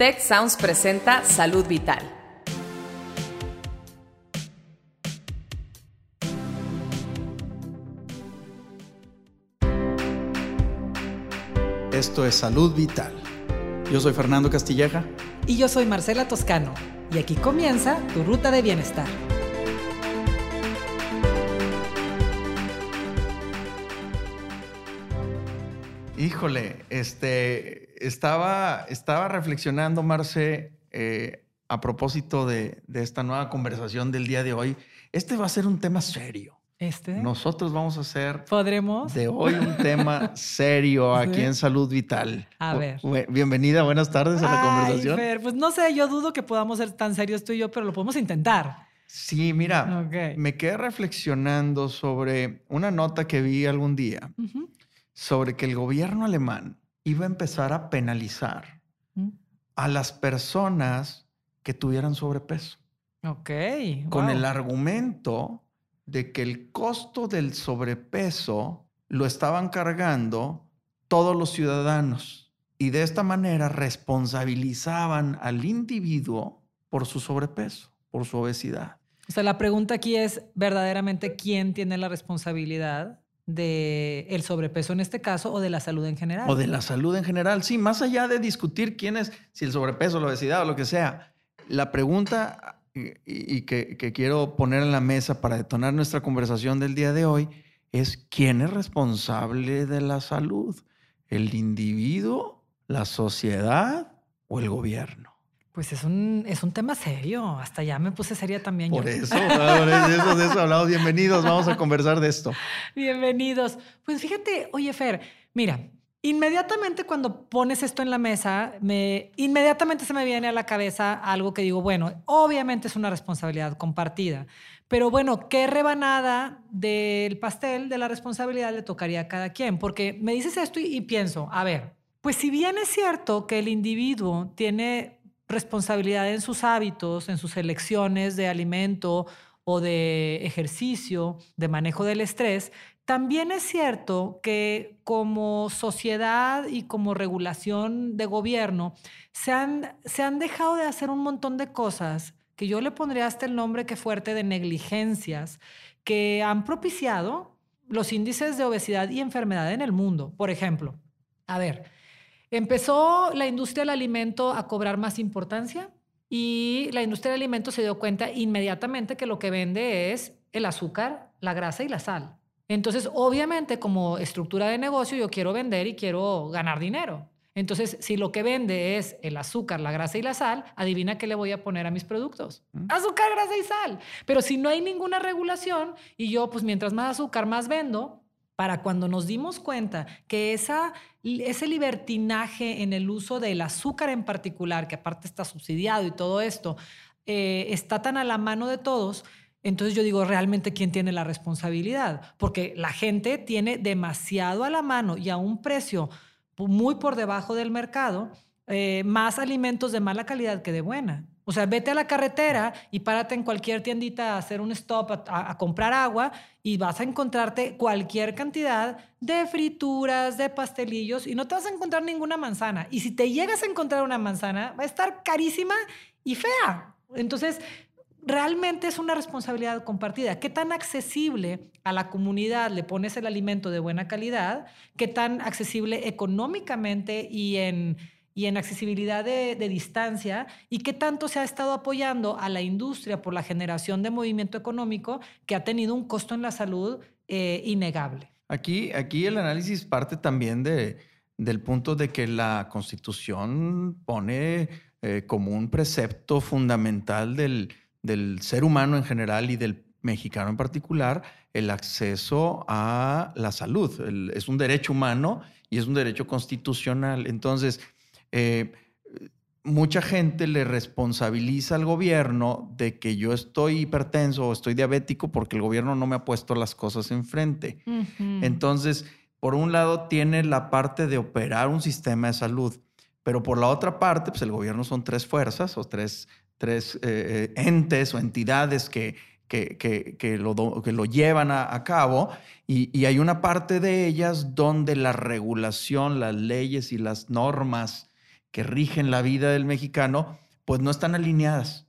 Tech Sounds presenta Salud Vital. Esto es Salud Vital. Yo soy Fernando Castilleja. Y yo soy Marcela Toscano. Y aquí comienza tu ruta de bienestar. Híjole, este, estaba, estaba reflexionando, Marce, eh, a propósito de, de esta nueva conversación del día de hoy. Este va a ser un tema serio. Este. Nosotros vamos a hacer ¿Podremos? de hoy un tema serio aquí Sí. en Salud Vital. A ver. Bienvenida, buenas tardes a la Ay, conversación. Fer, pues no sé, yo dudo que podamos ser tan serios tú y yo, pero lo podemos intentar. Sí, mira, Ok. me quedé reflexionando sobre una nota que vi algún día sobre que el gobierno alemán iba a empezar a penalizar Mm. a las personas que tuvieran sobrepeso, Ok. con wow. el argumento de que el costo del sobrepeso lo estaban cargando todos los ciudadanos y de esta manera responsabilizaban al individuo por su sobrepeso, por su obesidad. O sea, la pregunta aquí es verdaderamente quién tiene la responsabilidad de el sobrepeso en este caso o de la salud en general. O de la salud en general. Sí, más allá de discutir quién es, si el sobrepeso, la obesidad o lo que sea, la pregunta y, que quiero poner en la mesa para detonar nuestra conversación del día de hoy es quién es responsable de la salud, el individuo, la sociedad o el gobierno. Pues es un, es un tema serio. Hasta ya me puse seria también Por yo. eso, por eso, de eso hablamos. Bienvenidos, vamos a conversar de esto. Bienvenidos. Pues fíjate, oye Fer, mira, inmediatamente cuando pones esto en la mesa, me, inmediatamente se me viene a la cabeza algo que digo, bueno, obviamente es una responsabilidad compartida, pero bueno, ¿qué rebanada del pastel de la responsabilidad le tocaría a cada quien? Porque me dices esto y, y pienso, a ver, pues si bien es cierto que el individuo tiene responsabilidad en sus hábitos, en sus elecciones de alimento o de ejercicio, de manejo del estrés, también es cierto que como sociedad y como regulación de gobierno se han, se han dejado de hacer un montón de cosas que yo le pondría hasta el nombre que fuerte de negligencias que han propiciado los índices de obesidad y enfermedad en el mundo. Por ejemplo, a ver, empezó la industria del alimento a cobrar más importancia y la industria del alimento se dio cuenta inmediatamente que lo que vende es el azúcar, la grasa y la sal. Entonces, obviamente, como estructura de negocio, yo quiero vender y quiero ganar dinero. Entonces, si lo que vende es el azúcar, la grasa y la sal, adivina qué le voy a poner a mis productos. Mm. Azúcar, grasa y sal. Pero si no hay ninguna regulación y yo, pues mientras más azúcar, más vendo, para cuando nos dimos cuenta que ese libertinaje en el uso del azúcar en particular, que aparte está subsidiado y todo esto, eh, está tan a la mano de todos, entonces yo digo, realmente, ¿quién tiene la responsabilidad? Porque la gente tiene demasiado a la mano y a un precio muy por debajo del mercado, eh, más alimentos de mala calidad que de buena. O sea, vete a la carretera y párate en cualquier tiendita a hacer un stop, a, comprar agua y vas a encontrarte cualquier cantidad de frituras, de pastelillos y no te vas a encontrar ninguna manzana. Y si te llegas a encontrar una manzana, va a estar carísima y fea. Entonces, realmente es una responsabilidad compartida. ¿Qué tan accesible a la comunidad le pones el alimento de buena calidad? ¿Qué tan accesible económicamente y en, y en accesibilidad de, de distancia? ¿Y qué tanto se ha estado apoyando a la industria por la generación de movimiento económico que ha tenido un costo en la salud eh, innegable? Aquí, aquí el análisis parte también de, del punto de que la constitución pone eh, como un precepto fundamental del, del ser humano en general y del mexicano en particular el acceso a la salud. El- es un derecho humano y es un derecho constitucional. Entonces, eh, mucha gente le responsabiliza al gobierno de que yo estoy hipertenso o estoy diabético porque el gobierno no me ha puesto las cosas enfrente. Entonces, por un lado tiene la parte de operar un sistema de salud, pero por la otra parte, pues el gobierno son tres fuerzas o tres, tres eh, entes o entidades que, que, que, que lo, que lo llevan a, a cabo y, y hay una parte de ellas donde la regulación, las leyes y las normas que rigen la vida del mexicano, pues no están alineadas.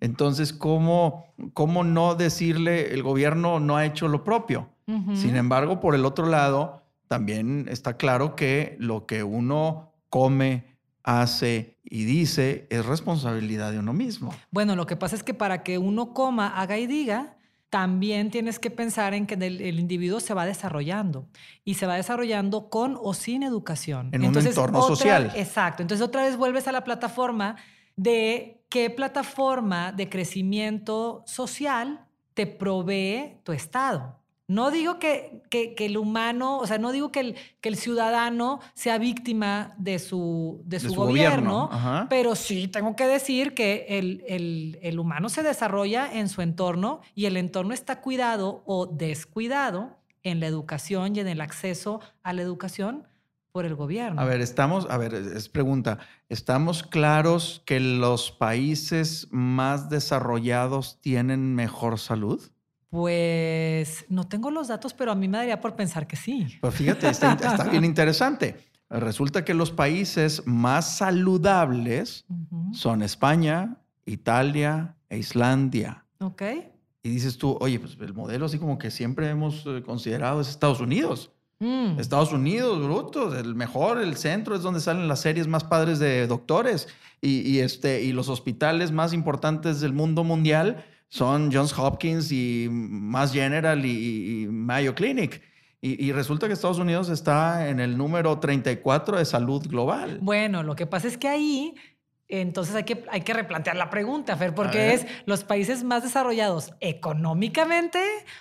Entonces, ¿cómo, ¿cómo no decirle el gobierno no ha hecho lo propio? Sin embargo, por el otro lado, también está claro que lo que uno come, hace y dice es responsabilidad de uno mismo. Bueno, lo que pasa es que para que uno coma, haga y diga, también tienes que pensar en que el, individuo se va desarrollando y se va desarrollando con o sin educación. En un entorno social. Exacto. Entonces otra vez vuelves a la plataforma de qué plataforma de crecimiento social te provee tu Estado. No digo que, que, el humano, o sea, no digo que el, que el ciudadano sea víctima de su, de su, gobierno, pero sí tengo que decir que el, el, el, humano se desarrolla en su entorno y el entorno está cuidado o descuidado en la educación y en el acceso a la educación por el gobierno. A ver, estamos, a ver, es pregunta, ¿estamos claros que los países más desarrollados tienen mejor salud? Pues no tengo los datos, pero a mí me daría por pensar que sí. Pues fíjate, está, bien interesante. Resulta que los países más saludables son España, Italia e Islandia. Ok. Y dices tú, oye, pues el modelo así como que siempre hemos eh, considerado es Estados Unidos. Mm. Estados Unidos, brutos, el mejor, el centro es donde salen las series más padres de doctores y, este, y los hospitales más importantes del mundo mundial son Johns Hopkins y Mass General y, Mayo Clinic. Y, resulta que Estados Unidos está en el número 34 de salud global. Bueno, lo que pasa es que ahí entonces hay que, hay que replantear la pregunta, Fer, porque es los países más desarrollados económicamente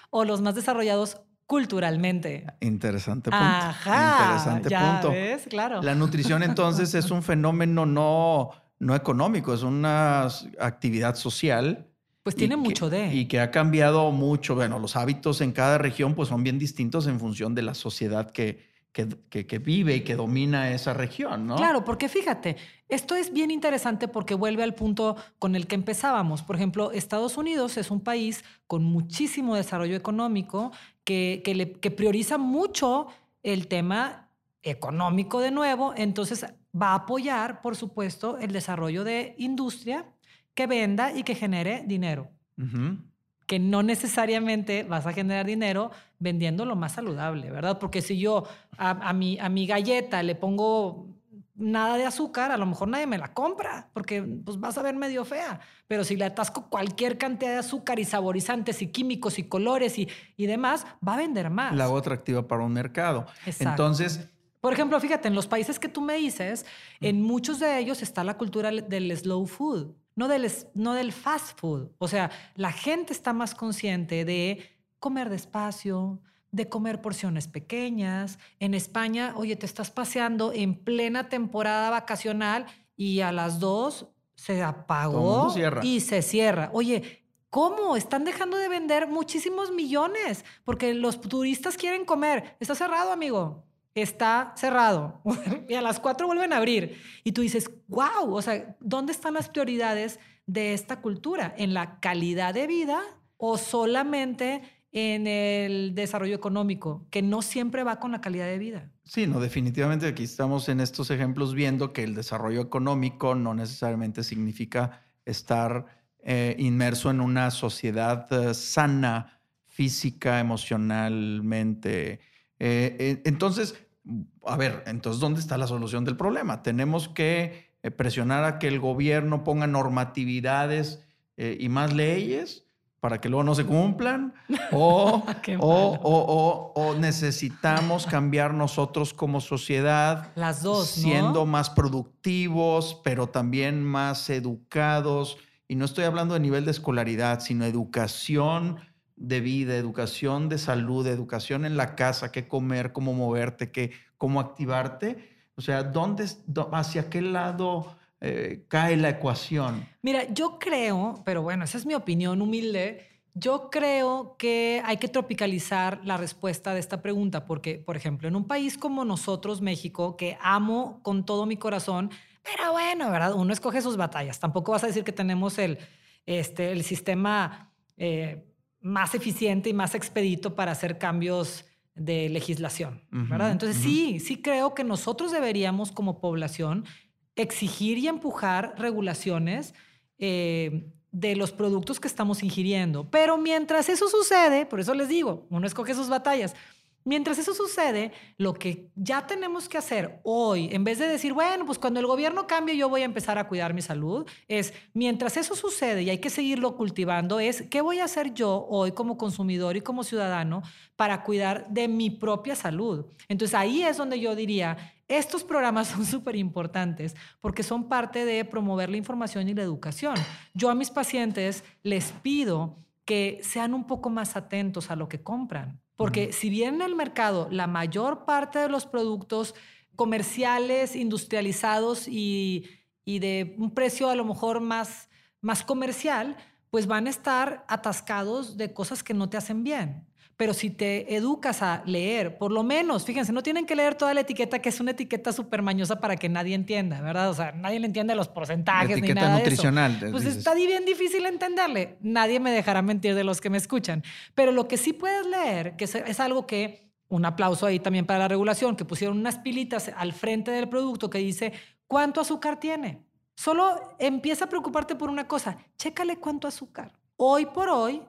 o los más desarrollados culturalmente. Interesante punto. Ajá, Interesante ya Ves, claro. La nutrición entonces es un fenómeno no, no económico, es una actividad social pues tiene mucho de. Y que ha cambiado mucho. Bueno, los hábitos en cada región pues son bien distintos en función de la sociedad que, que, que, vive y que domina esa región, ¿no? Claro, porque fíjate, esto es bien interesante porque vuelve al punto con el que empezábamos. Por ejemplo, Estados Unidos es un país con muchísimo desarrollo económico que, que, le, que prioriza mucho el tema económico de nuevo, entonces va a apoyar, por supuesto, el desarrollo de industria que venda y que genere dinero. Que no necesariamente vas a generar dinero vendiendo lo más saludable, ¿verdad? Porque si yo a, mi, a mi galleta le pongo nada de azúcar, a lo mejor nadie me la compra, porque pues vas a ver medio fea. Pero si le atasco cualquier cantidad de azúcar y saborizantes y químicos y colores y, y demás, va a vender más. La hago atractiva para un mercado. Entonces... Por ejemplo, fíjate, en los países que tú me dices, en muchos de ellos está la cultura del slow food no del, no del fast food. O sea, la gente está más consciente de comer despacio, de comer porciones pequeñas. En España, oye, te estás paseando en plena temporada vacacional y a las dos se apagó y se cierra. Oye, ¿cómo? Están dejando de vender muchísimos millones porque los turistas quieren comer. Está cerrado, amigo está cerrado y a las cuatro vuelven a abrir. Y tú dices, wow, o sea, ¿dónde están las prioridades de esta cultura? ¿En la calidad de vida o solamente en el desarrollo económico, que no siempre va con la calidad de vida? Sí, no, definitivamente aquí estamos en estos ejemplos viendo que el desarrollo económico no necesariamente significa estar eh, inmerso en una sociedad eh, sana física, emocionalmente, eh, eh, entonces, a ver, entonces, ¿dónde está la solución del problema? Tenemos que eh, presionar a que el gobierno ponga normatividades y más leyes para que luego no se cumplan, o, o, o, necesitamos cambiar nosotros como sociedad. Las dos. Siendo más productivos, pero también más educados. Y no estoy hablando de nivel de escolaridad, sino educación de vida, educación de salud, educación en la casa, qué comer, cómo moverte, qué, cómo activarte. O sea, ¿dónde, hacia qué lado eh, cae la ecuación? Mira, yo creo, pero bueno, esa es mi opinión humilde. Yo creo que hay que tropicalizar la respuesta de esta pregunta, porque, por ejemplo, en un país como nosotros, México, que amo con todo mi corazón, pero bueno, ¿verdad? Uno escoge sus batallas. Tampoco vas a decir que tenemos el, este, el sistema eh, más eficiente y más expedito para hacer cambios de legislación, ¿verdad? Entonces sí, sí creo que nosotros deberíamos como población exigir y empujar regulaciones eh, de los productos que estamos ingiriendo. Pero mientras eso sucede, por eso les digo, uno escoge sus batallas. Mientras eso sucede, lo que ya tenemos que hacer hoy, en vez de decir, bueno, pues cuando el gobierno cambie yo voy a empezar a cuidar mi salud, es mientras eso sucede y hay que seguirlo cultivando, es qué voy a hacer yo hoy como consumidor y como ciudadano para cuidar de mi propia salud. Entonces ahí es donde yo diría, estos programas son súper importantes porque son parte de promover la información y la educación. Yo a mis pacientes les pido que sean un poco más atentos a lo que compran. Porque si bien en el mercado la mayor parte de los productos comerciales, industrializados y, de un precio a lo mejor más, más comercial, pues van a estar atascados de cosas que no te hacen bien. Pero si te educas a leer, por lo menos, fíjense, no tienen que leer toda la etiqueta, que es una etiqueta súper mañosa para que nadie entienda, ¿verdad? O sea, nadie le entiende los porcentajes ni nada nutricional. De eso. Pues está bien difícil entenderle. Nadie me dejará mentir de los que me escuchan. Pero lo que sí puedes leer, que es algo que un aplauso ahí también para la regulación, que pusieron unas pilitas al frente del producto que dice cuánto azúcar tiene. Solo empieza a preocuparte por una cosa, chécale cuánto azúcar. Hoy por hoy,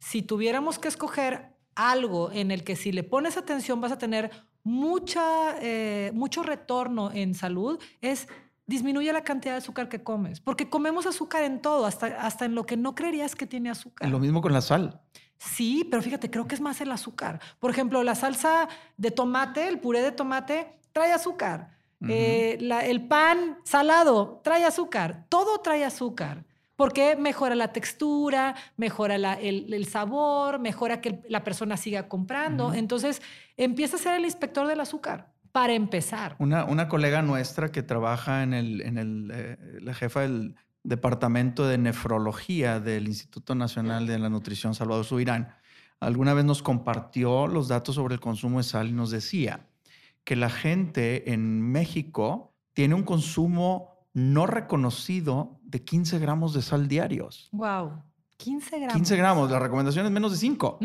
si tuviéramos que escoger algo en el que si le pones atención vas a tener mucha, eh, mucho retorno en salud, es disminuye la cantidad de azúcar que comes, porque comemos azúcar en todo, hasta, hasta en lo que no creerías que tiene azúcar. Lo mismo con la sal. Sí, pero fíjate, creo que es más el azúcar. Por ejemplo, la salsa de tomate, el puré de tomate, trae azúcar. Eh, el pan salado trae azúcar. Todo trae azúcar porque mejora la textura, mejora el, sabor, mejora que la persona siga comprando. Entonces, empieza a ser el inspector del azúcar, para empezar. Una, colega nuestra que trabaja en, el, en el, eh, la jefa del Departamento de Nefrología del Instituto Nacional de la Nutrición Salvador Subirán, alguna vez nos compartió los datos sobre el consumo de sal y nos decía que la gente en México tiene un consumo no reconocido de 15 gramos de sal diarios. Wow. 15 gramos. 15 gramos. La recomendación es menos de 5,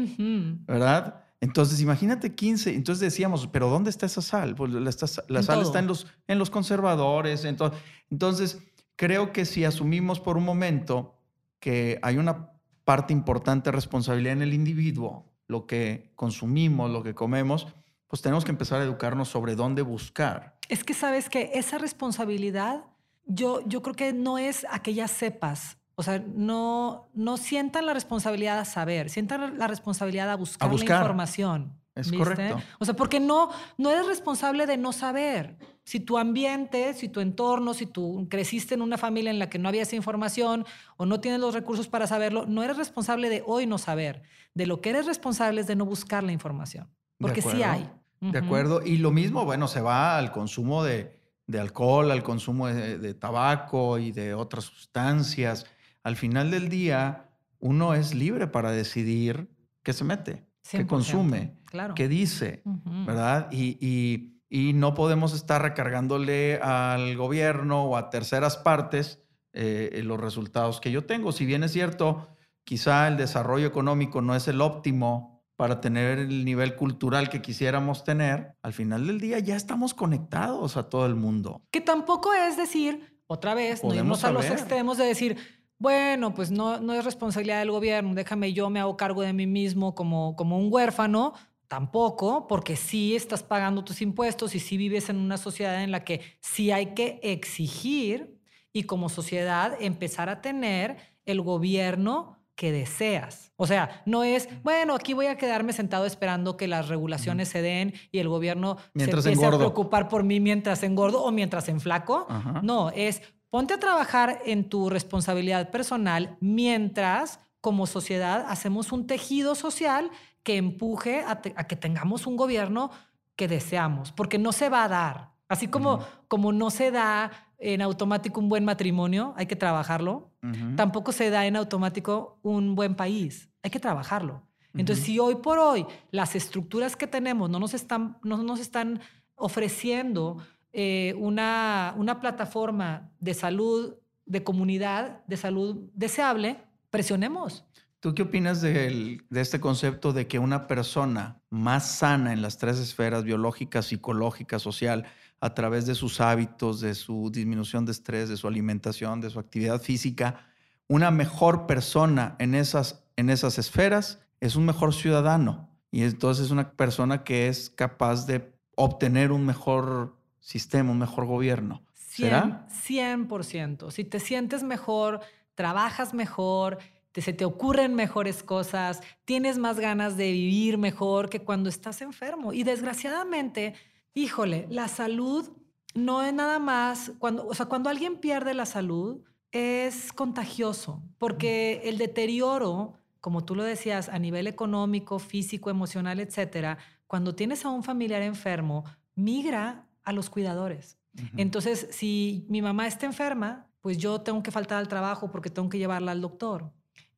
¿verdad? Entonces, imagínate 15. Entonces decíamos, ¿pero dónde está esa sal? Pues la, sal está en los, en los conservadores. Entonces, entonces, creo que si asumimos por un momento que hay una parte importante de responsabilidad en el individuo, lo que consumimos, lo que comemos, pues tenemos que empezar a educarnos sobre dónde buscar. Es que sabes que esa responsabilidad yo, yo creo que no es a que ya sepas. O sea, no, no sientan la responsabilidad a saber, sientan la responsabilidad a buscar, la información. Es correcto. O sea, porque no, no eres responsable de no saber. Si tu ambiente, si tu entorno, si tú creciste en una familia en la que no había esa información o no tienes los recursos para saberlo, no eres responsable de hoy no saber. De lo que eres responsable es de no buscar la información. Porque sí hay. De acuerdo. Y lo mismo, bueno, se va al consumo de, de alcohol, al consumo de, tabaco y de otras sustancias. Al final del día, uno es libre para decidir qué se mete, qué consume, qué dice, ¿verdad? Y, no podemos estar recargándole al gobierno o a terceras partes eh, los resultados que yo tengo. Si bien es cierto, quizá el desarrollo económico no es el óptimo para tener el nivel cultural que quisiéramos tener, al final del día ya estamos conectados a todo el mundo. Que tampoco es decir, otra vez, no irnos a los extremos de decir, bueno, pues no, no es responsabilidad del gobierno, déjame yo me hago cargo de mí mismo como, como un huérfano. Tampoco, porque sí estás pagando tus impuestos y sí vives en una sociedad en la que sí hay que exigir y como sociedad empezar a tener el gobierno que deseas. O sea, no es, bueno, aquí voy a quedarme sentado esperando que las regulaciones se den y el gobierno se empiece a preocupar por mí mientras engordo o mientras enflaco. No, es ponte a trabajar en tu responsabilidad personal mientras como sociedad hacemos un tejido social que empuje a, que tengamos un gobierno que deseamos, porque no se va a dar. Así como, como no se da en automático un buen matrimonio, hay que trabajarlo. Tampoco se da en automático un buen país, hay que trabajarlo. Entonces, si hoy por hoy las estructuras que tenemos no nos están, no nos están ofreciendo eh, una, una plataforma de salud, de comunidad, de salud deseable, presionemos. ¿Tú qué opinas de, de, este concepto de que una persona más sana en las tres esferas, biológica, psicológica, social, a través de sus hábitos, de su disminución de estrés, de su alimentación, de su actividad física, una mejor persona en esas, en esas esferas es un mejor ciudadano. Y entonces es una persona que es capaz de obtener un mejor sistema, un mejor gobierno. ¿Será? 100%. Si te sientes mejor, trabajas mejor, te, se te ocurren mejores cosas, tienes más ganas de vivir mejor que cuando estás enfermo. Y desgraciadamente, híjole, la salud no es nada más, cuando, o sea, cuando alguien pierde la salud, es contagioso, porque el deterioro, como tú lo decías, a nivel económico, físico, emocional, etcétera, cuando tienes a un familiar enfermo, migra a los cuidadores. Entonces, si mi mamá está enferma, pues yo tengo que faltar al trabajo porque tengo que llevarla al doctor.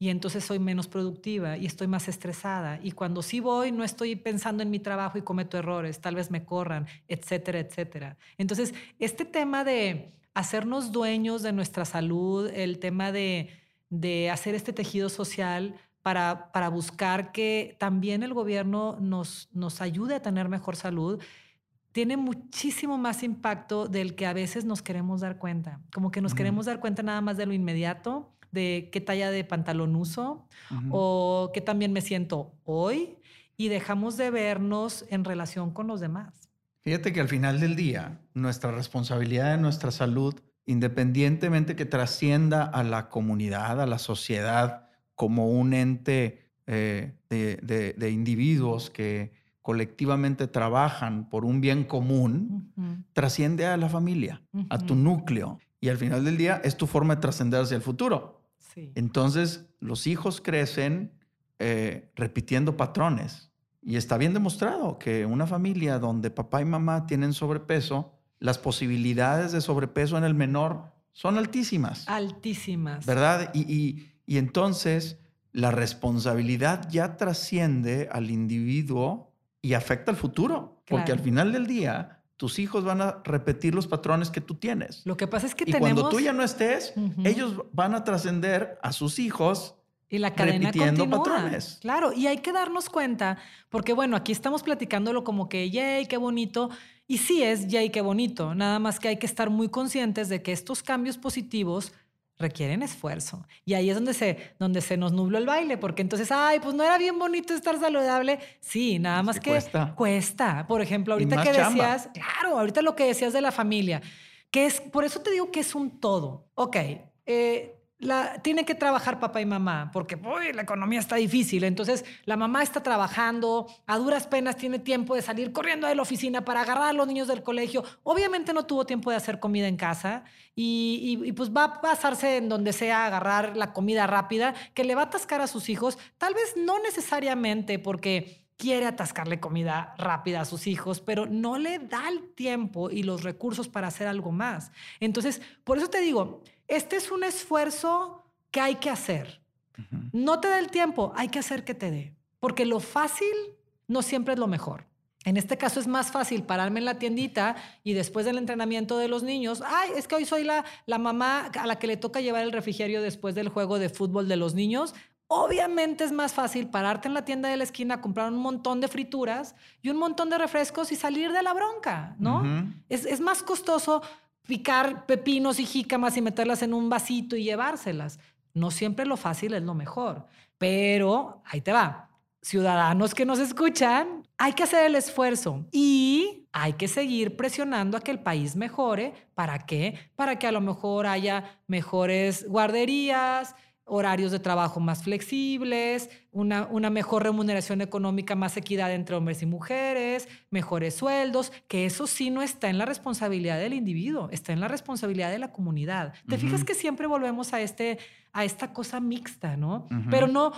Y entonces soy menos productiva y estoy más estresada. Y cuando sí voy, no estoy pensando en mi trabajo y cometo errores, tal vez me corran, etcétera, etcétera. Entonces, este tema de hacernos dueños de nuestra salud, el tema de, de hacer este tejido social, para, para, buscar que también el gobierno nos, nos ayude a tener mejor salud tiene muchísimo más impacto del que a veces nos queremos dar cuenta. Como que nos queremos dar cuenta nada más de lo inmediato, de qué talla de pantalón uso o qué también me siento hoy y dejamos de vernos en relación con los demás. Fíjate que al final del día, nuestra responsabilidad de nuestra salud, independientemente que trascienda a la comunidad, a la sociedad, como un ente eh, de individuos que colectivamente trabajan por un bien común, trasciende a la familia, a tu núcleo. Y al final del día es tu forma de trascender hacia el futuro. Entonces, los hijos crecen eh, repitiendo patrones. Y está bien demostrado que una familia donde papá y mamá tienen sobrepeso, las posibilidades de sobrepeso en el menor son altísimas. Altísimas. ¿Verdad? y entonces la responsabilidad ya trasciende al individuo y afecta al futuro, porque al final del día tus hijos van a repetir los patrones que tú tienes. Lo que pasa es que y cuando tú ya no estés, ellos van a trascender a sus hijos y la cadena repitiendo patrones. Claro, y hay que darnos cuenta, porque bueno, aquí estamos platicándolo como que, yay, qué bonito. Y sí es, yay, qué bonito. Nada más que hay que estar muy conscientes de que estos cambios positivos requieren esfuerzo. Y ahí es donde se, donde se nos nubló el baile, porque entonces, ay, pues no era bien bonito estar saludable. Sí, nada más que, cuesta. cuesta. Por ejemplo, ahorita que decías, claro, ahorita lo que decías de la familia, que es, por eso te digo que es un todo. Ok, eh, tiene que trabajar papá y mamá, porque la economía está difícil. Entonces, la mamá está trabajando, a duras penas tiene tiempo de salir corriendo de la oficina para agarrar a los niños del colegio. Obviamente no tuvo tiempo de hacer comida en casa y, pues va a pasarse en donde sea a agarrar la comida rápida, que le va a atascar a sus hijos. Tal vez no necesariamente porque quiere atascarle comida rápida a sus hijos, pero no le da el tiempo y los recursos para hacer algo más. Entonces, por eso te digo, este es un esfuerzo que hay que hacer. No te da el tiempo, hay que hacer que te dé. Porque lo fácil no siempre es lo mejor. En este caso es más fácil pararme en la tiendita y después del entrenamiento de los niños, ay, es que hoy soy la, la mamá a la que le toca llevar el refrigerio después del juego de fútbol de los niños. Obviamente es más fácil pararte en la tienda de la esquina, comprar un montón de frituras y un montón de refrescos y salir de la bronca, ¿no? es, es más costoso picar pepinos y jícamas y meterlas en un vasito y llevárselas. No siempre lo fácil es lo mejor, pero ahí te va. Ciudadanos que nos escuchan, hay que hacer el esfuerzo y hay que seguir presionando a que el país mejore. ¿Para qué? Para que a lo mejor haya mejores guarderías, horarios de trabajo más flexibles, una, una, mejor remuneración económica, más equidad entre hombres y mujeres, mejores sueldos, que eso sí no está en la responsabilidad del individuo, está en la responsabilidad de la comunidad. Te fijas que siempre volvemos a, este, a esta cosa mixta, ¿no? Pero no,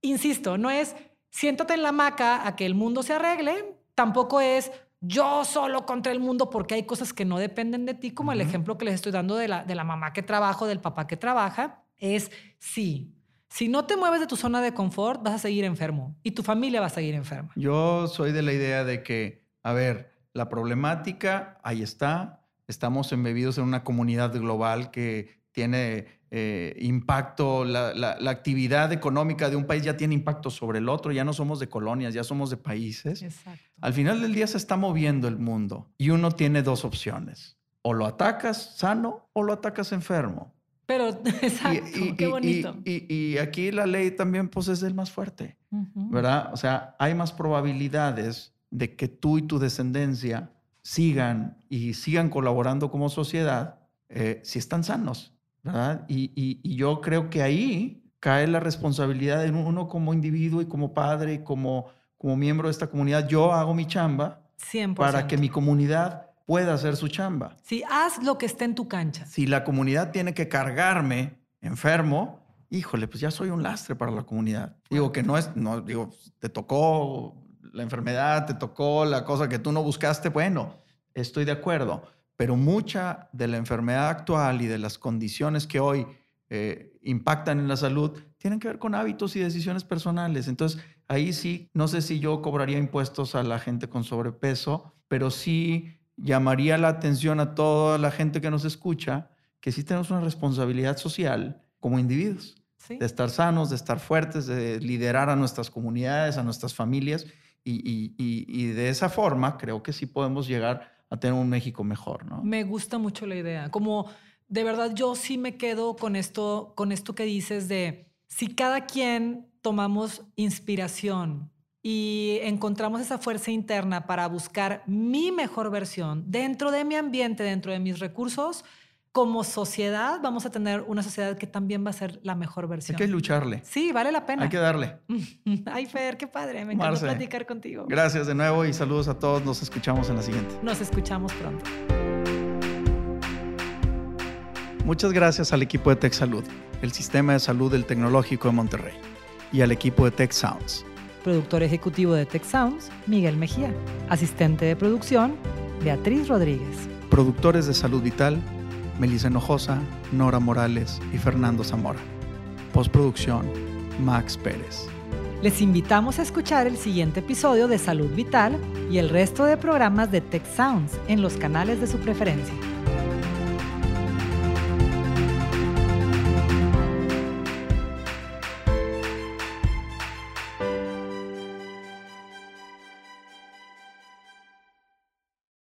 insisto, no es siéntate en la hamaca a que el mundo se arregle, tampoco es yo solo contra el mundo porque hay cosas que no dependen de ti, como el ejemplo que les estoy dando de la, de la mamá que trabaja, del papá que trabaja es sí. Si no te mueves de tu zona de confort, vas a seguir enfermo y tu familia va a seguir enferma. Yo soy de la idea de que, a ver, la problemática ahí está. Estamos embebidos en una comunidad global que tiene eh, impacto, la, la, actividad económica de un país ya tiene impacto sobre el otro, ya no somos de colonias, ya somos de países. Exacto. Al final del día se está moviendo el mundo y uno tiene dos opciones, o lo atacas sano o lo atacas enfermo. Pero, exacto, qué bonito. Y, aquí la ley también pues es el más fuerte, ¿verdad? O sea, hay más probabilidades de que tú y tu descendencia sigan y sigan colaborando como sociedad eh, si están sanos. ¿verdad? Y, yo creo que ahí cae la responsabilidad de uno como individuo y como padre y como, como miembro de esta comunidad. Yo hago mi chamba para que mi comunidad pueda hacer su chamba. Sí, haz lo que esté en tu cancha. Si la comunidad tiene que cargarme enfermo, híjole, pues ya soy un lastre para la comunidad. Digo que no es, no, digo, te tocó la enfermedad, te tocó la cosa que tú no buscaste, bueno, estoy de acuerdo pero mucha de la enfermedad actual y de las condiciones que hoy eh, impactan en la salud tienen que ver con hábitos y decisiones personales. Entonces, ahí sí, no sé si yo cobraría impuestos a la gente con sobrepeso, pero sí llamaría la atención a toda la gente que nos escucha que sí tenemos una responsabilidad social como individuos, de estar sanos, de estar fuertes, de liderar a nuestras comunidades, a nuestras familias, y, y de esa forma creo que sí podemos llegar a tener un México mejor, ¿no? Me gusta mucho la idea. Como de verdad yo sí me quedo con esto, con esto que dices de si cada quien tomamos inspiración y encontramos esa fuerza interna para buscar mi mejor versión dentro de mi ambiente, dentro de mis recursos, como sociedad vamos a tener una sociedad que también va a ser la mejor versión. Hay que lucharle. Sí, vale la pena. Hay que darle. Ay, Fer, qué padre. Me encanta platicar contigo. Gracias de nuevo y saludos a todos. Nos escuchamos en la siguiente. Nos escuchamos pronto. Muchas gracias al equipo de Tech Salud, el sistema de salud del Tecnológico de Monterrey, y al equipo de Tech Sounds. Productor ejecutivo de Tech Sounds, Miguel Mejía. Asistente de producción, Beatriz Rodríguez. Productores de Salud Vital, Melissa Hinojosa, Nora Morales y Fernando Zamora. Postproducción, Max Pérez. Les invitamos a escuchar el siguiente episodio de Salud Vital y el resto de programas de Tech Sounds en los canales de su preferencia.